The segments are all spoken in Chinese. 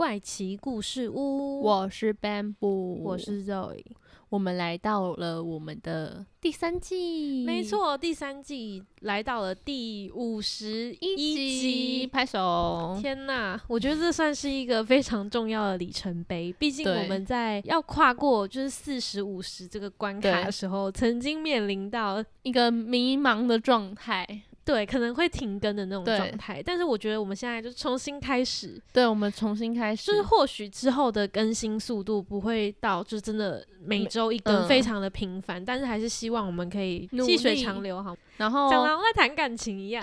怪奇故事屋，我是 Bamboo，我是 Zoe。我们来到了我们的第三季，没，错，第三季来到了第五十一一集集。拍手。天呐，我觉得这算是一个非常重要的里程碑。毕竟我们在要跨过就是四十五十这个关卡的时候，曾经面临到一个迷茫的状态，对可能会停更的那种状态。但是我觉得我们现在就重新开始，对，我们重新开始，就是或许之后的更新速度不会到，就真的每周一更，嗯非常的频繁，但是还是希望我们可以细水长流，好，然后像在谈感情一样。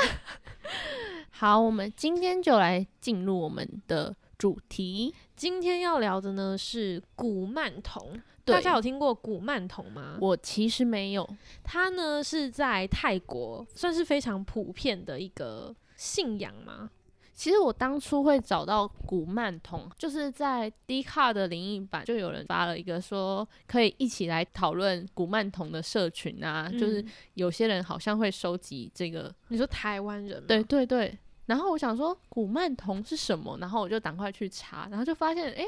好，我们今天就来进入我们的主题。今天要聊的呢是古曼童，对大家有听过古曼童吗？我其实没有，它呢是在泰国算是非常普遍的一个信仰吗？其实我当初会找到古曼童，就是在 d 卡的灵异版，就有人发了一个说可以一起来讨论古曼童的社群啊，就是嗯有些人好像会收集这个，你说台湾人吗？对对对。然后我想说古曼童是什么，然后我就赶快去查，然后就发现诶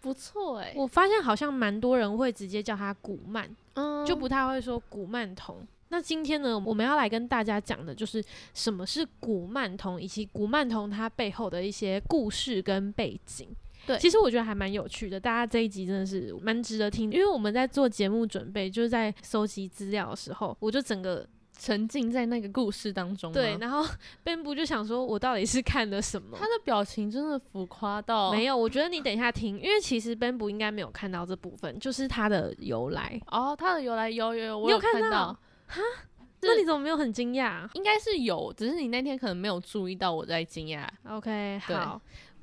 不错诶，我发现好像蛮多人会直接叫他古曼，嗯就不太会说古曼童。那今天呢，我们要来跟大家讲的就是什么是古曼童，以及古曼童它背后的一些故事跟背景。对其实我觉得还蛮有趣的，大家这一集真的是蛮值得听，因为我们在做节目准备，就是在搜集资料的时候，我就整个沉浸在那个故事当中。对，然后 Ben 不就想说，我到底是看了什么他？的表情真的浮夸到没有，我觉得你等一下听，因为其实 Ben 不应该没有看到这部分，就是他的由来。哦，他的由来有有有，我有看到哈那你怎么没有很惊讶应该是有，只是你那天可能没有注意到我在惊讶。？OK，好。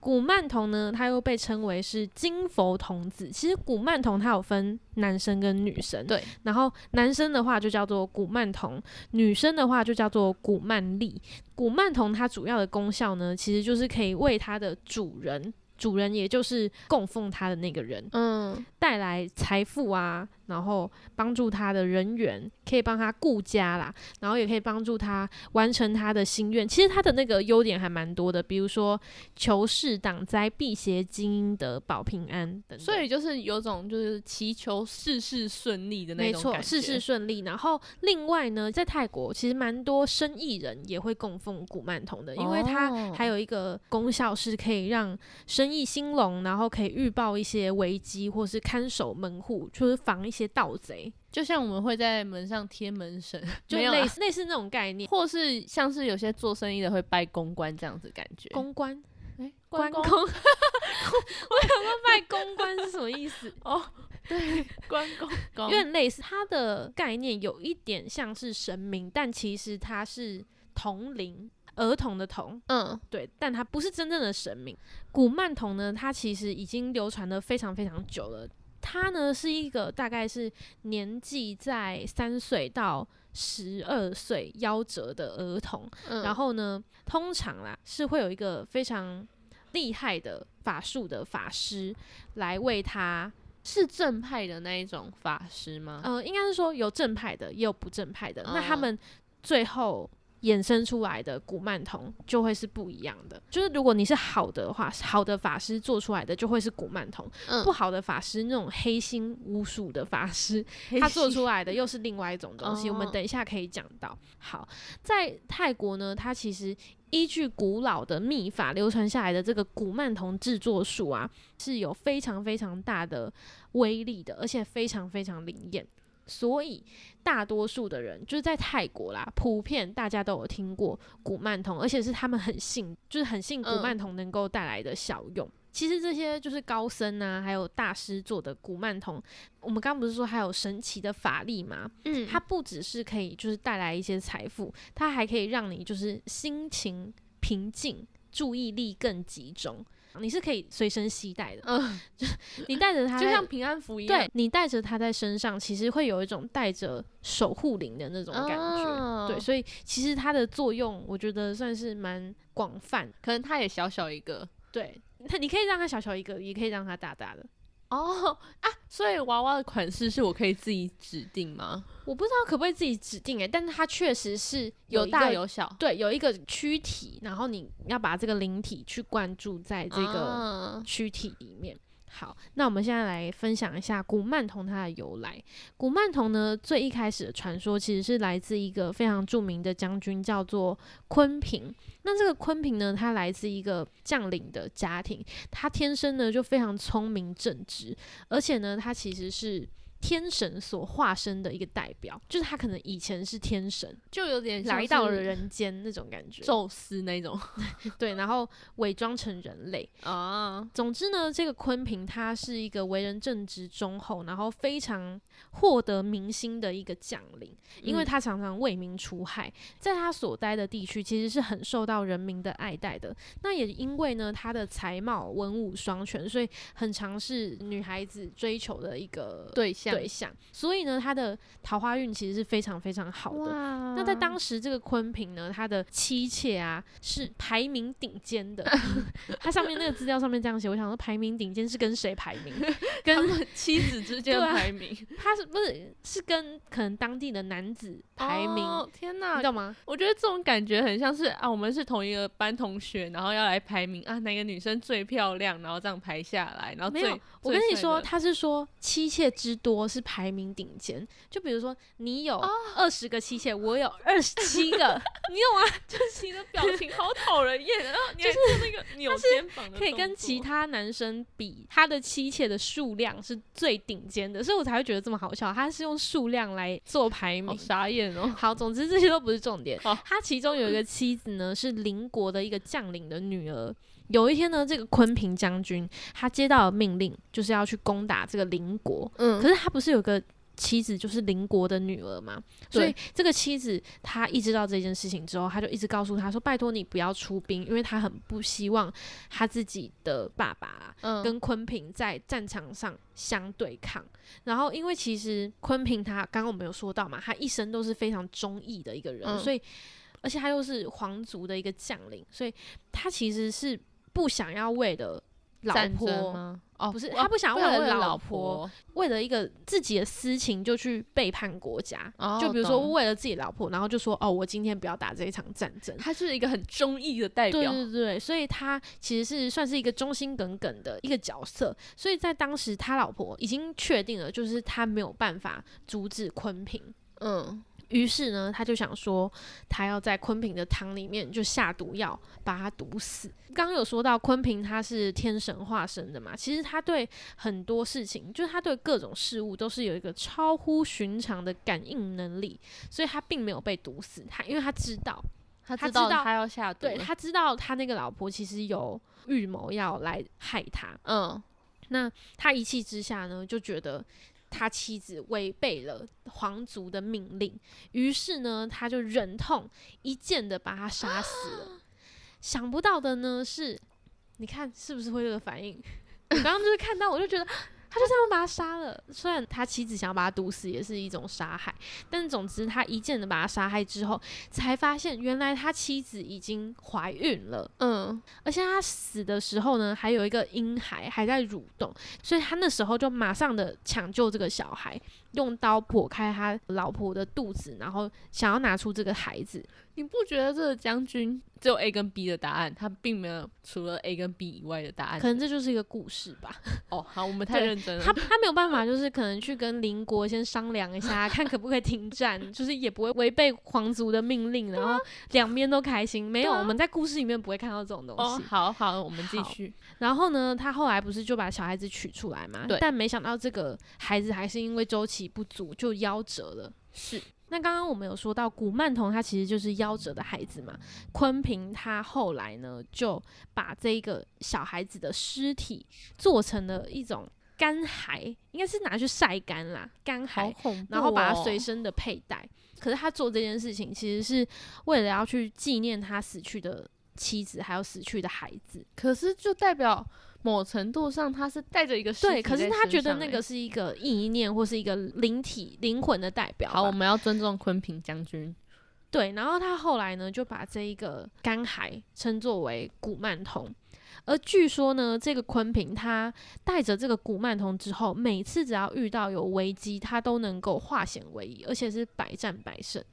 古曼童呢，它又被称为是金佛童子。其实古曼童它有分男生跟女生，对。然后男生的话就叫做古曼童，女生的话就叫做古曼丽。古曼童它主要的功效呢，其实就是可以为它的主人，主人也就是供奉它的那个人，嗯，带来财富啊，然后帮助他的人员，可以帮他顾家啦，然后也可以帮助他完成他的心愿。其实他的那个优点还蛮多的，比如说求事挡灾、辟邪精英的保平安等等。所以就是有种就是祈求事事顺利的那没错，种感觉。事事顺利。然后另外呢，在泰国其实蛮多生意人也会供奉古曼童的，因为它哦还有一个功效是可以让生意兴隆，然后可以预报一些危机，或是看守门户，就是防一些盗贼，就像我们会在门上贴门神，就类似类似那种概念。或是像是有些做生意的会拜公关这样子感觉。公关哎关公，公 我想说拜公关是什么意思？哦，对，关公公有点类似，它的概念有一点像是神明，但其实它是童龄，儿童的童，嗯对，但它不是真正的神明。古曼童呢，它其实已经流传的非常非常久了。它呢是一个大概是年纪在三岁到十二岁夭折的儿童，嗯，然后呢，通常啦是会有一个非常厉害的法术的法师来为他，是正派的那一种法师吗？呃，应该是说有正派的，也有不正派的。那他嗯们最后衍生出来的古曼童就会是不一样的。就是如果你是好的话，好的法师做出来的就会是古曼童；嗯不好的法师，那种黑心巫术的法师，他做出来的又是另外一种东西。我们哦等一下可以讲到。好，在泰国呢，它其实依据古老的秘法流传下来的这个古曼童制作术啊，是有非常非常大的威力的，而且非常非常灵验。所以大多数的人就是在泰国啦，普遍大家都有听过古曼童，而且是他们很信，就是很信古嗯曼童能够带来的效用。其实这些就是高僧啊，还有大师做的古曼童，我们刚刚不是说还有神奇的法力吗？嗯它不只是可以就是带来一些财富，它还可以让你就是心情平静，注意力更集中。强，你是可以随身携带的。嗯，你带着它，就像平安符一样。对你带着它在身上，其实会有一种带着守护灵的那种感觉。哦对，所以其实它的作用，我觉得算是蛮广泛。可能它也小小一个。对，它你可以让它小小一个，也可以让它大大的。哦啊，所以娃娃的款式是我可以自己指定吗？我不知道可不可以自己指定诶、但是它确实是有大有小。对，有一个躯体，然后你要把这个灵体去灌注在这个啊躯体里面。好，那我们现在来分享一下古曼童它的由来。古曼童呢，最一开始的传说其实是来自一个非常著名的将军，叫做昆平。那这个昆平呢，他来自一个将领的家庭，他天生呢就非常聪明正直，而且呢，他其实是。天神所化身的一个代表，就是他可能以前是天神，就有点来到了人间那种感觉。宙斯那种 对，然后伪装成人类。啊，总之呢，这个昆平他是一个为人正直忠厚，然后非常获得民心的一个将领，因为嗯他常常为民除害，在他所待的地区其实是很受到人民的爱戴的。那也因为呢，他的才貌文武双全，所以很常是女孩子追求的一个对象对象，所以呢，他的桃花运其实是非常非常好的。那在当时这个昆平呢，他的妻妾啊是排名顶尖的。他上面那个资料上面这样写，我想说排名顶尖是跟谁排名？跟妻子之间排名 他是不是是跟可能当地的男子排名？哦天哪你懂，吗？我觉得这种感觉很像是啊，我们是同一个班同学，然后要来排名啊，哪个女生最漂亮，然后这样排下来，然后最我跟你说，他是说妻妾之多是排名顶尖。就比如说你有二十个妻妾，我有二十七个，你有吗？就是你的表情好讨人厌，然后你还做那个扭肩膀的可以跟其他男生比，他的妻妾的数量是最顶尖的，所以我才会觉得这么好笑。他是用数量来做排好名。傻眼哦。好，总之这些都不是重点好。他其中有一个妻子呢，是邻国的一个将领的女儿。有一天呢，这个昆平将军他接到了命令，就是要去攻打这个邻国。嗯可是他不是有个妻子就是邻国的女儿嘛？所以这个妻子她意识到这件事情之后，她就一直告诉他说：“拜托你不要出兵，因为她很不希望她自己的爸爸跟昆平在战场上相对抗。然后，因为其实昆平他刚刚我们有说到嘛，他一生都是非常忠义的一个人，嗯所以而且他又是皇族的一个将领，所以他其实是不想要为了老婆。吗？哦，不是哦他不想为了为了老老婆，为了一个自己的私情就去背叛国家，哦就比如说为了自己老婆，然后就说哦，我今天不要打这一场战争。他是一个很忠义的代对表。对对，所以他其实是算是一个忠心耿耿的一个角色，所以在当时他老婆已经确定了，就是他没有办法阻止昆平，嗯，于是呢，他就想说，他要在昆平的汤里面就下毒药，把他毒死。刚刚有说到昆平他是天神化身的嘛，其实他对很多事情，就是他对各种事物都是有一个超乎寻常的感应能力，所以他并没有被毒死。他因为他知道，他他知道他要下毒，对他知道他那个老婆其实有预谋要来害他，嗯那他一气之下呢，就觉得他妻子违背了皇族的命令，于是呢，他就忍痛一剑的把他杀死了。想不到的呢是，你看是不是会这个反应？我刚刚就是看到，我就觉得。他就这样把他杀了，虽然他妻子想要把他毒死，也是一种杀害，但总之他一剑的把他杀害之后，才发现原来他妻子已经怀孕了。嗯，而且他死的时候呢，还有一个婴孩还在蠕动，所以他那时候就马上的抢救这个小孩，用刀剖开他老婆的肚子，然后想要拿出这个孩子。你不觉得这个将军只有 A 跟 B 的答案，他并没有除了 A 跟 B 以外的答案？可能这就是一个故事吧。哦，好，我们太认真了。他他没有办法，就是可能去跟邻国先商量一下，看可不可以停战，就是也不会违背皇族的命令，然后两边都开心。没有，啊我们在故事里面不会看到这种东哦西。，好好，我们继续。然后呢，他后来不是就把小孩子取出来嘛？对但没想到这个孩子还是因为周期不足就夭折了。是，那刚刚我们有说到古曼童，他其实就是夭折的孩子嘛。昆平他后来呢，就把这个小孩子的尸体做成了一种干骸，应该是拿去晒干啦，干骸，哦。然后把它随身的佩戴。可是他做这件事情，其实是为了要去纪念他死去的妻子还有死去的孩子。可是就代表某程度上他是带着一个对，可是他觉得那个是一个意念或是一个灵体灵魂的代表。好，我们要尊重昆平将军。对，然后他后来呢，就把这一个干海称作为古曼童。而据说呢，这个昆平他带着这个古曼童之后，每次只要遇到有危机，他都能够化险为夷，而且是百战百胜。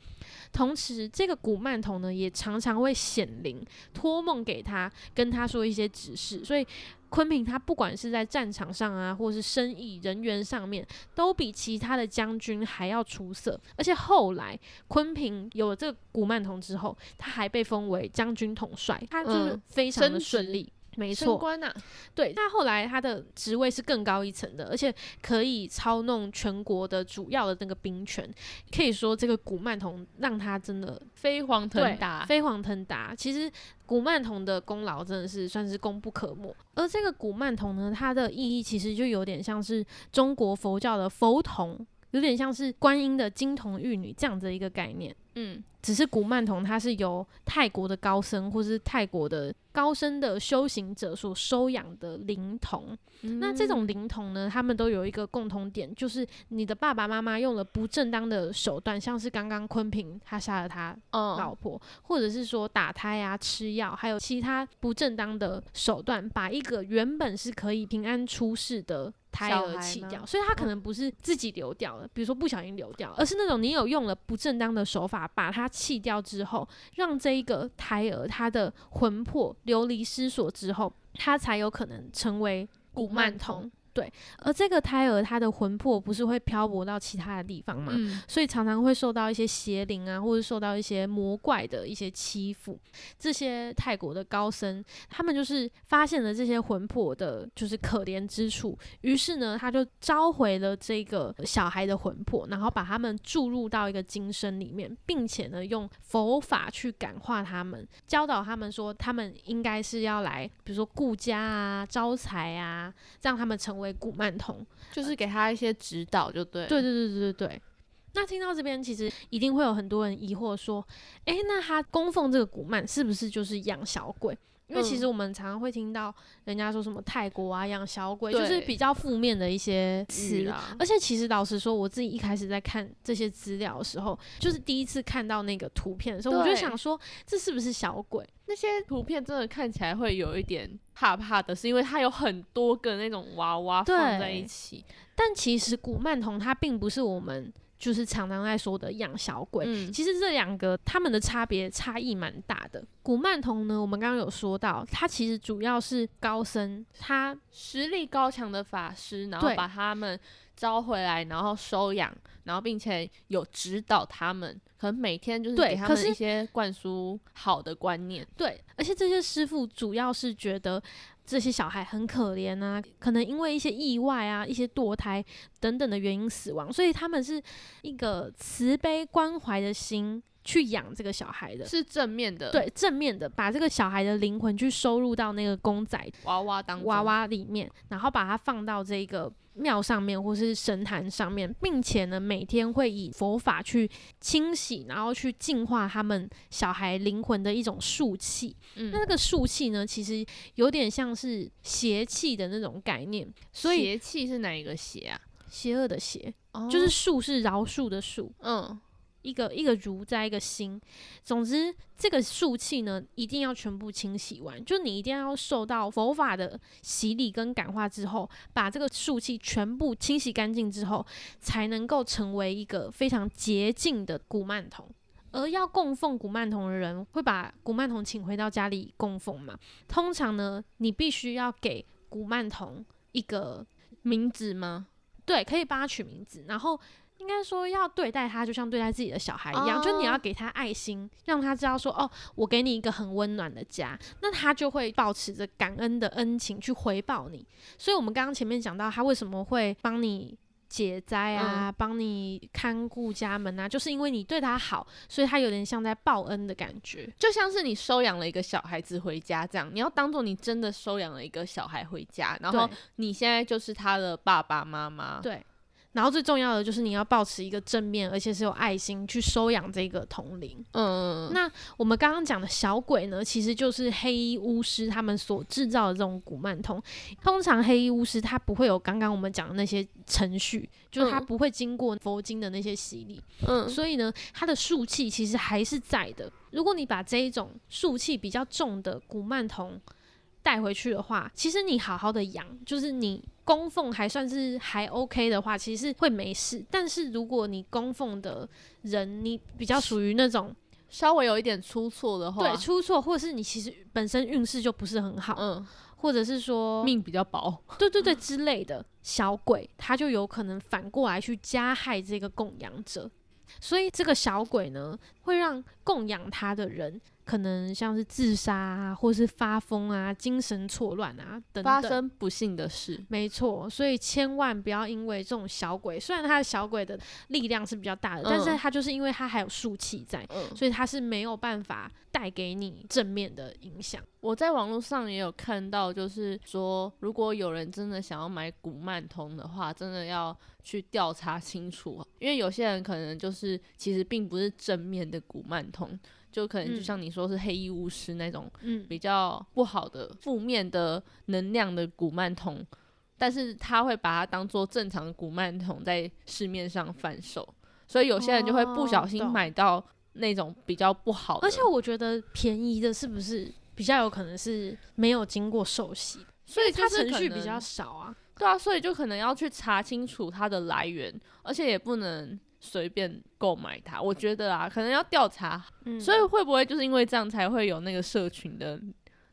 同时，这个古曼童呢，也常常会显灵，托梦给他，跟他说一些指示。所以，昆平他不管是在战场上啊，或是生意人员上面，都比其他的将军还要出色。而且后来，昆平有了这个古曼童之后，他还被封为将军统帅，他就是嗯非常的顺利。没升错，官呐、对，那后来他的职位是更高一层的，而且可以操弄全国的主要的那个兵权，可以说这个古曼童让他真的飞黄腾达。飞黄腾达。其实古曼童的功劳真的是算是功不可没，而这个古曼童呢，它的意义其实就有点像是中国佛教的佛童，有点像是观音的金童玉女这样子的一个概念。嗯，只是古曼童它是由泰国的高僧或是泰国的高僧的修行者所收养的灵童。那这种灵童呢，他们都有一个共同点，就是你的爸爸妈妈用了不正当的手段，像是刚刚昆平他杀了他嗯老婆，或者是说打胎啊、吃药，还有其他不正当的手段，把一个原本是可以平安出世的胎儿弃掉。所以他可能不是自己流掉了，比如说不小心流掉了，而是那种你有用了不正当的手法把它弃掉之后，让这一个胎儿他的魂魄流离失所之后，他才有可能成为古曼童。对，而这个胎儿他的魂魄不是会漂泊到其他的地方嘛？嗯，所以常常会受到一些邪灵啊，或者受到一些魔怪的一些欺负。这些泰国的高僧，他们就是发现了这些魂魄的，就是可怜之处，于是呢，他就召回了这个小孩的魂魄，然后把他们注入到一个金身里面，并且呢，用佛法去感化他们，教导他们说，他们应该是要来，比如说顾家啊、招财啊，让他们成为古曼童。就是给他一些指导，就。对对对对对对。那听到这边，其实一定会有很多人疑惑说，诶，那他供奉这个古曼是不是就是养小鬼？因为其实嗯我们常常会听到人家说什么泰国啊养小鬼，就是比较负面的一些词。啦，而且其实老实说，我自己一开始在看这些资料的时候，就是第一次看到那个图片的时候，我就想说，这是不是小鬼？那些图片真的看起来会有一点怕怕的，是因为它有很多个那种娃娃放在一起。但其实古曼童它并不是我们就是常常在说的养小鬼，嗯，其实这两个他们的差别差异蛮大的。古曼童呢，我们刚刚有说到，他其实主要是高僧，他实力高强的法师，然后把他们招回来，然后收养，然后并且有指导他们，可能每天就是给他们一些灌输好的观念。对，而且这些师傅主要是觉得这些小孩很可怜啊，可能因为一些意外啊、一些堕胎等等的原因死亡，所以他们是一个慈悲关怀的心去养这个小孩的。是正面的，对，正面的把这个小孩的灵魂去收入到那个公仔娃娃当娃娃里面，然后把它放到这个庙上面或是神坛上面，并且呢，每天会以佛法去清洗，然后去净化他们小孩灵魂的一种术气。嗯那那个术气呢，其实有点像是邪气的那种概念，所以邪气是哪一个邪啊？邪恶的邪，哦就是术是饶恕的恕，嗯，一个一个如在一个心。总之，这个术气呢，一定要全部清洗完，就你一定要受到佛法的洗礼跟感化之后，把这个术气全部清洗干净之后，才能够成为一个非常洁净的古曼童。而要供奉古曼童的人，会把古曼童请回到家里供奉嘛？通常呢，你必须要给古曼童一个名字吗？对，可以帮他取名字，然后应该说要对待他就像对待自己的小孩一样，就你要哦给他爱心，让他知道说哦，我给你一个很温暖的家，那他就会保持着感恩的恩情去回报你。所以，我们刚刚前面讲到他为什么会帮你。解灾啊，帮你看顾家门啊，就是因为你对他好，所以他有点像在报恩的感觉。就像是你收养了一个小孩子回家这样，你要当做你真的收养了一个小孩回家，然后你现在就是他的爸爸妈妈。对，然后最重要的就是你要保持一个正面，而且是有爱心去收养这个童灵。嗯，那我们刚刚讲的小鬼呢，其实就是黑衣巫师他们所制造的这种古曼童。通常黑衣巫师他不会有刚刚我们讲的那些程序，就是他嗯不会经过佛经的那些洗礼，嗯，所以呢，他的术气其实还是在的。如果你把这一种术气比较重的古曼童带回去的话，其实你好好的养，就是你供奉还算是还 OK 的话，其实是会没事。但是如果你供奉的人，你比较属于那种稍微有一点出错的话，对出错，或者是你其实本身运势就不是很好，嗯，或者是说命比较薄，对对对之类的小鬼，他就有可能反过来去加害这个供养者。所以这个小鬼呢，会让供养他的人可能像是自杀啊，或是发疯啊、精神错乱啊等等。发生不幸的事，没错，所以千万不要因为这种小鬼，虽然他的小鬼的力量是比较大的，但是嗯他就是因为他还有术气在，嗯，所以他是没有办法带给你正面的影响。我在网络上也有看到，就是说，如果有人真的想要买古曼童的话，真的要去调查清楚，因为有些人可能就是其实并不是正面的古曼童，就可能就嗯。像你说是黑衣巫师那种嗯，比较不好的负面的能量的古曼童，但是他会把它当做正常的古曼童在市面上贩售，所以有些人就会不小心买到那种比较不好的，而且我觉得便宜的是不是比较有可能是没有经过受洗，所以它就是程序比较少啊。对啊，所以就可能要去查清楚它的来源，而且也不能随便购买它。我觉得啊，可能要调查。嗯，所以会不会就是因为这样才会有那个社群的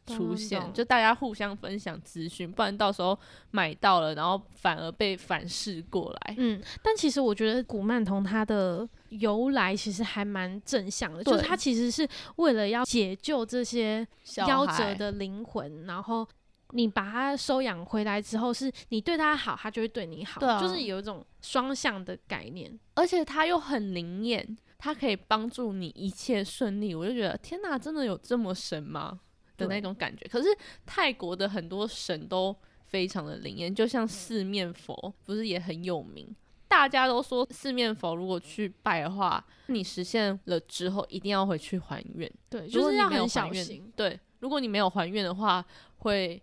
出现？就大家互相分享资讯，不然到时候买到了，然后反而被反噬过来。嗯，但其实我觉得古曼童它的由来其实还蛮正向的，就是对它其实是为了要解救这些夭折的灵魂，然后。你把它收养回来之后，是你对它好，它就会对你好，就是有一种双向的概念。而且它又很灵验，它可以帮助你一切顺利。我就觉得天哪，真的有这么神吗的那种感觉？可是泰国的很多神都非常的灵验，就像四面佛，不是也很有名？大家都说四面佛如果去拜的话，你实现了之后一定要回去还愿。对，就是要很小愿心。对，如果你没有还愿的话，会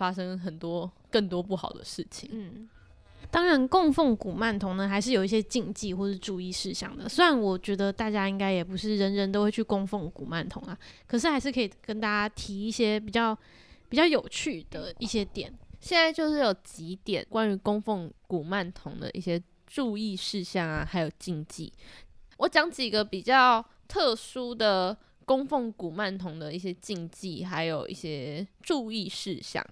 发生很多更多不好的事情。嗯，当然，供奉古曼童呢，还是有一些禁忌或是注意事项的。虽然我觉得大家应该也不是人人都会去供奉古曼童啊，可是还是可以跟大家提一些比较比较有趣的一些点。现在就是有几点关于供奉古曼童的一些注意事项啊，还有禁忌。我讲几个比较特殊的供奉古曼童的一些禁忌，还有一些注意事项。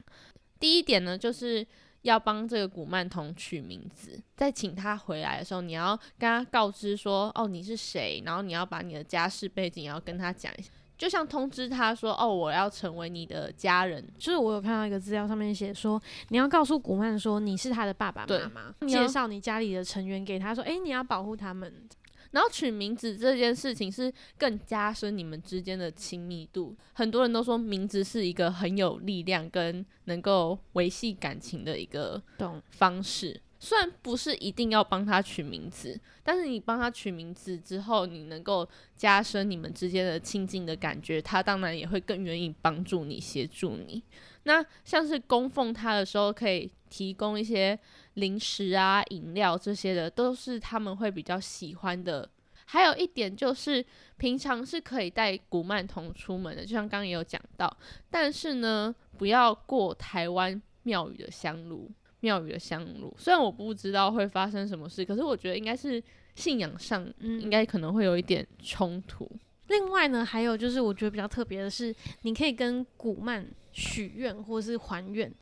第一点呢，就是要帮这个古曼童取名字，在请他回来的时候，你要跟他告知说，哦，你是谁，然后你要把你的家世背景也要跟他讲一下，就像通知他说，哦，我要成为你的家人，就是我有看到一个资料上面写说，你要告诉古曼说你是他的爸爸妈妈，介绍你家里的成员给他说，诶，你要保护他们。然后取名字这件事情是更加深你们之间的亲密度。很多人都说名字是一个很有力量跟能够维系感情的一个？方式。虽然不是一定要帮他取名字，但是你帮他取名字之后，你能够加深你们之间的亲近的感觉，他当然也会更愿意帮助你、协助你。那像是供奉他的时候，可以提供一些零食啊、饮料这些的，都是他们会比较喜欢的。还有一点就是，平常是可以带古曼童出门的，就像刚刚也有讲到，但是呢，不要过台湾庙宇的香炉。庙宇的香炉，虽然我不知道会发生什么事，可是我觉得应该是信仰上嗯应该可能会有一点冲突。另外呢，还有就是我觉得比较特别的是，你可以跟古曼许愿或是还愿，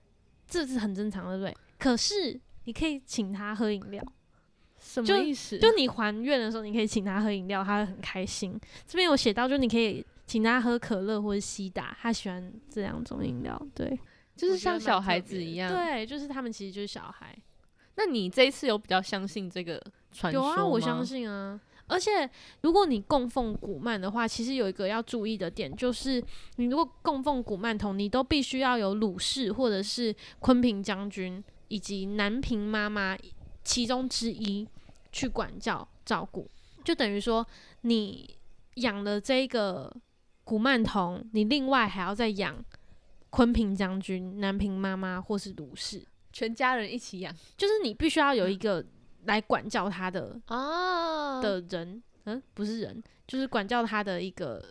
这是很正常的，对不对？可是你可以请他喝饮料，什么意思？就你还愿的时候，你可以请他喝饮料，他会很开心。这边有写到，就你可以请他喝可乐或者西打，他喜欢这两种饮料，对，就是像小孩子一样。，对，就是他们其实就是小孩。那你这一次有比较相信这个传说有啊，我相。信啊。而且，如果你供奉古曼的话，其实有一个要注意的点，就是你如果供奉古曼童，你都必须要有鲁氏或者是昆平将军以及南平妈妈其中之一去管教照顾，就等于说你养了这个古曼童，你另外还要再养昆平将军、南平妈妈或是卢氏，全家人一起养。就是你必须要有一个来管教他的啊的人，嗯，不是人，就是管教他的一个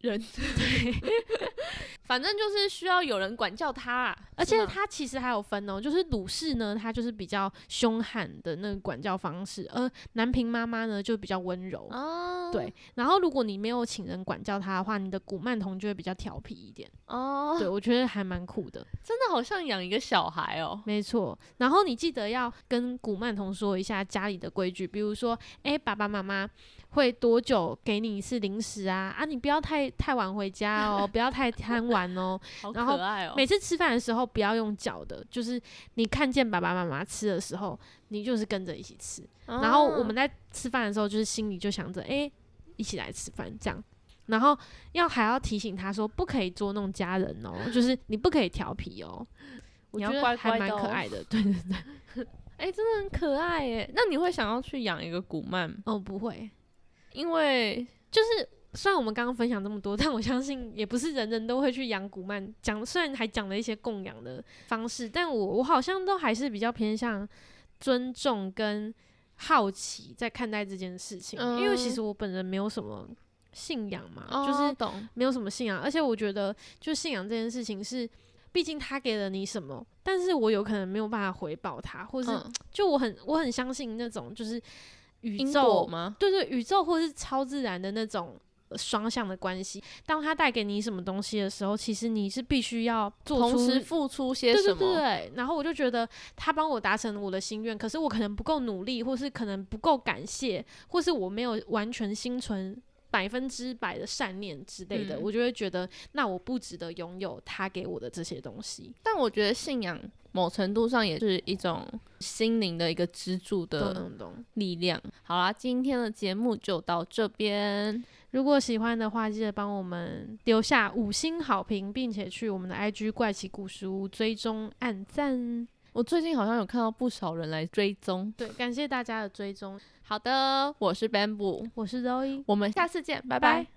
人，反正就是需要有人管教他啊，而且他其实还有分哦，就是鲁氏呢，他就是比较凶悍的那个管教方式，而南平妈妈呢就比较温柔。哦，对，然后如果你没有请人管教他的话，你的古曼童就会比较调皮一点。哦，对，我觉得还蛮酷的，真的好像养一个小孩哦。没错。然后你记得要跟古曼童说一下家里的规矩，比如说，诶，爸爸妈妈会多久给你一次零食啊？啊，你不要太太晚回家哦，不要太贪玩哦。好然后可爱哦！每次吃饭的时候不要用嚼的，就是你看见爸爸妈妈吃的时候，你就是跟着一起吃。然后我们在吃饭的时候，就是心里就想着，诶，一起来吃饭这样。然后要还要提醒他说，不可以捉弄家人哦，就是你不可以调皮哦。我觉得你要乖还蛮可爱的，对 对对。哎、真的很可爱耶。那你会想要去养一个古曼？哦，不会，因为就是虽然我们刚刚分享这么多，但我相信也不是人人都会去养古曼。讲虽然还讲了一些供养的方式，但我我好像都还是比较偏向尊重跟好奇在看待这件事情，因为其嗯实我本人没有什么信仰嘛，哦就是懂没有什么信仰，而且我觉得就信仰这件事情是。毕竟他给了你什么，但是我有可能没有办法回报他，或是嗯就我很我很相信那种就是宇宙吗？对对，宇宙或是超自然的那种呃双向的关系，当它带给你什么东西的时候，其实你是必须要做同出时付出些对什么？对对对，然后我就觉得他帮我达成我的心愿，可是我可能不够努力，或是可能不够感谢，或是我没有完全心存百分之百的善念之类的，嗯我就会觉得那我不值得拥有他给我的这些东西。但我觉得信仰某程度上也是一种心灵的一个支柱的。力量。好啦，今天的节目就到这边。如果喜欢的话，记得帮我们留下五星好评，并且去我们的 IG 怪奇故事屋追踪按赞。我最近好像有看到不少人来追踪。对，感谢大家的追踪，好的，我是 Bamboo，我是 Zoe，我们下次见，拜拜。拜